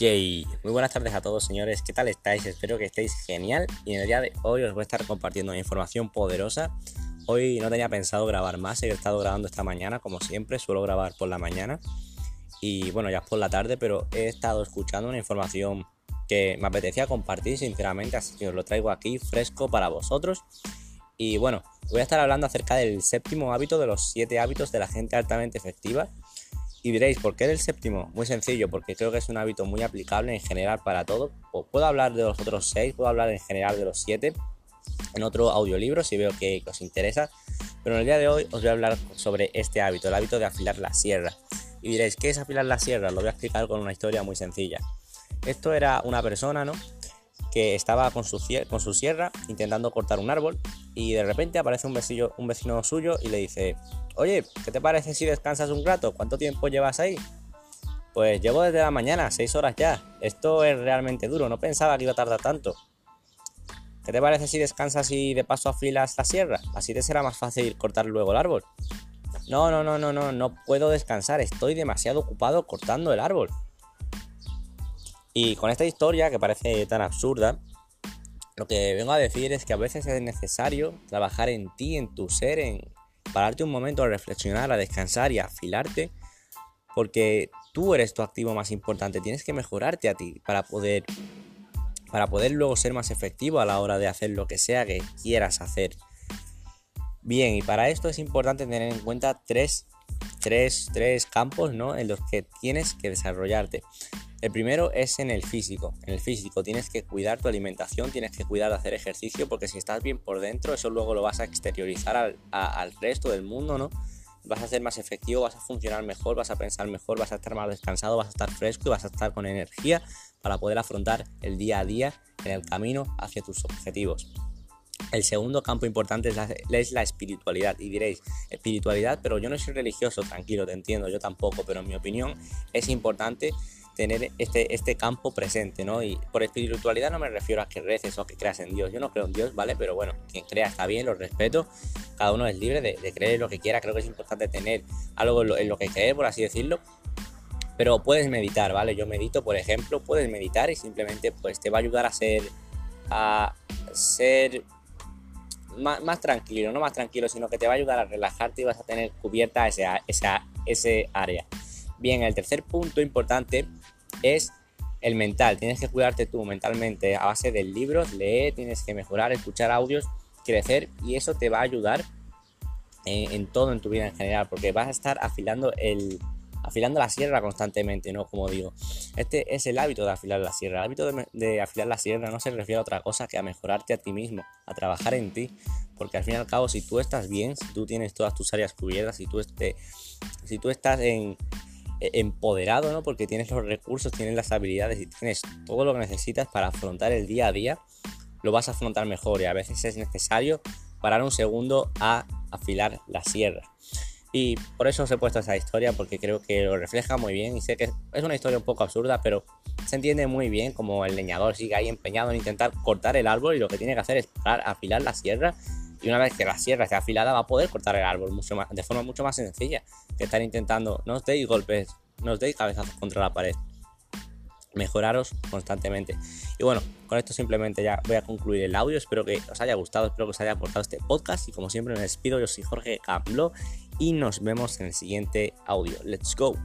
Yay, muy buenas tardes a todos señores, ¿qué tal estáis? Espero que estéis genial y en el día de hoy os voy a estar compartiendo información poderosa. Hoy no tenía pensado grabar más, he estado grabando esta mañana como siempre, suelo grabar por la mañana y bueno ya es por la tarde, pero he estado escuchando una información que me apetecía compartir sinceramente, así que os lo traigo aquí fresco para vosotros. Y bueno, voy a estar hablando acerca del séptimo hábito de los siete hábitos de la gente altamente efectiva y diréis, ¿por qué el séptimo? Muy sencillo, porque creo que es un hábito muy aplicable en general para todo. Puedo hablar de los otros seis, puedo hablar en general de los siete en otro audiolibro si veo que, os interesa. Pero en el día de hoy os voy a hablar sobre este hábito, el hábito de afilar la sierra. Y diréis, ¿qué es afilar la sierra? Lo voy a explicar con una historia muy sencilla. Esto era una persona, ¿no? Que estaba con su, con su sierra intentando cortar un árbol y de repente aparece un vecino, un vecino suyo y le dice, oye, ¿qué te parece si descansas un rato? ¿Cuánto tiempo llevas ahí? Pues llevo desde la mañana, seis horas ya. Esto es realmente duro, no pensaba que iba a tardar tanto. ¿Qué te parece si descansas y de paso afilas la sierra? Así te será más fácil cortar luego el árbol. No, no, no, no, no, no puedo descansar, estoy demasiado ocupado cortando el árbol. Y con esta historia que parece tan absurda, lo que vengo a decir es que a veces es necesario trabajar en ti, en tu ser, en pararte un momento a reflexionar, a descansar y a afilarte, porque tú eres tu activo más importante, tienes que mejorarte a ti para poder para poder luego ser más efectivo a la hora de hacer lo que sea que quieras hacer. Bien, y para esto es importante tener en cuenta tres, tres, tres campos ¿no? en los que tienes que desarrollarte. El primero es en el físico. En el físico tienes que cuidar tu alimentación, tienes que cuidar de hacer ejercicio, porque si estás bien por dentro, eso luego lo vas a exteriorizar al, resto del mundo, ¿no? Vas a ser más efectivo, vas a funcionar mejor, vas a pensar mejor, vas a estar más descansado, vas a estar fresco y vas a estar con energía para poder afrontar el día a día en el camino hacia tus objetivos. El segundo campo importante es la, es la, espiritualidad. Y diréis, espiritualidad, pero yo no soy religioso, tranquilo, te entiendo, yo tampoco, pero en mi opinión es importante tener este, este campo presente, ¿no? Y por espiritualidad no me refiero a que reces o a que creas en Dios. Yo no creo en Dios, ¿vale? Pero bueno, quien crea está bien, lo respeto. Cada uno es libre de, creer lo que quiera. Creo que es importante tener algo en lo, que creer, por así decirlo. Pero puedes meditar, ¿vale? Yo medito, por ejemplo, puedes meditar y simplemente pues te va a ayudar a ser... a ser más, tranquilo, no más tranquilo, sino que te va a ayudar a relajarte y vas a tener cubierta esa, ese área. Bien, el tercer punto importante es el mental. Tienes que cuidarte tú mentalmente a base de libros, leer, tienes que mejorar, escuchar audios, crecer y eso te va a ayudar en, todo en tu vida en general porque vas a estar afilando el afilando la sierra constantemente, ¿no? Como digo, este es el hábito de afilar la sierra. El hábito de, afilar la sierra no se refiere a otra cosa que a mejorarte a ti mismo, a trabajar en ti, porque al fin y al cabo, si tú estás bien, si tú tienes todas tus áreas cubiertas, si tú, este, si tú estás en, empoderado, ¿no? Porque tienes los recursos, tienes las habilidades y tienes todo lo que necesitas para afrontar el día a día, lo vas a afrontar mejor y a veces es necesario parar un segundo a afilar la sierra. Y por eso os he puesto esa historia, porque creo que lo refleja muy bien y sé que es una historia un poco absurda, pero se entiende muy bien como el leñador sigue ahí empeñado en intentar cortar el árbol y lo que tiene que hacer es parar, afilar la sierra y una vez que la sierra esté afilada va a poder cortar el árbol de forma mucho más sencilla que estar intentando, no os deis golpes, no os deis cabezazos contra la pared. Mejoraros constantemente. Y bueno, con esto simplemente ya voy a concluir el audio. Espero que os haya gustado, espero que os haya aportado este podcast. Y como siempre me despido, yo soy Jorge Camlo y nos vemos en el siguiente audio. Let's go.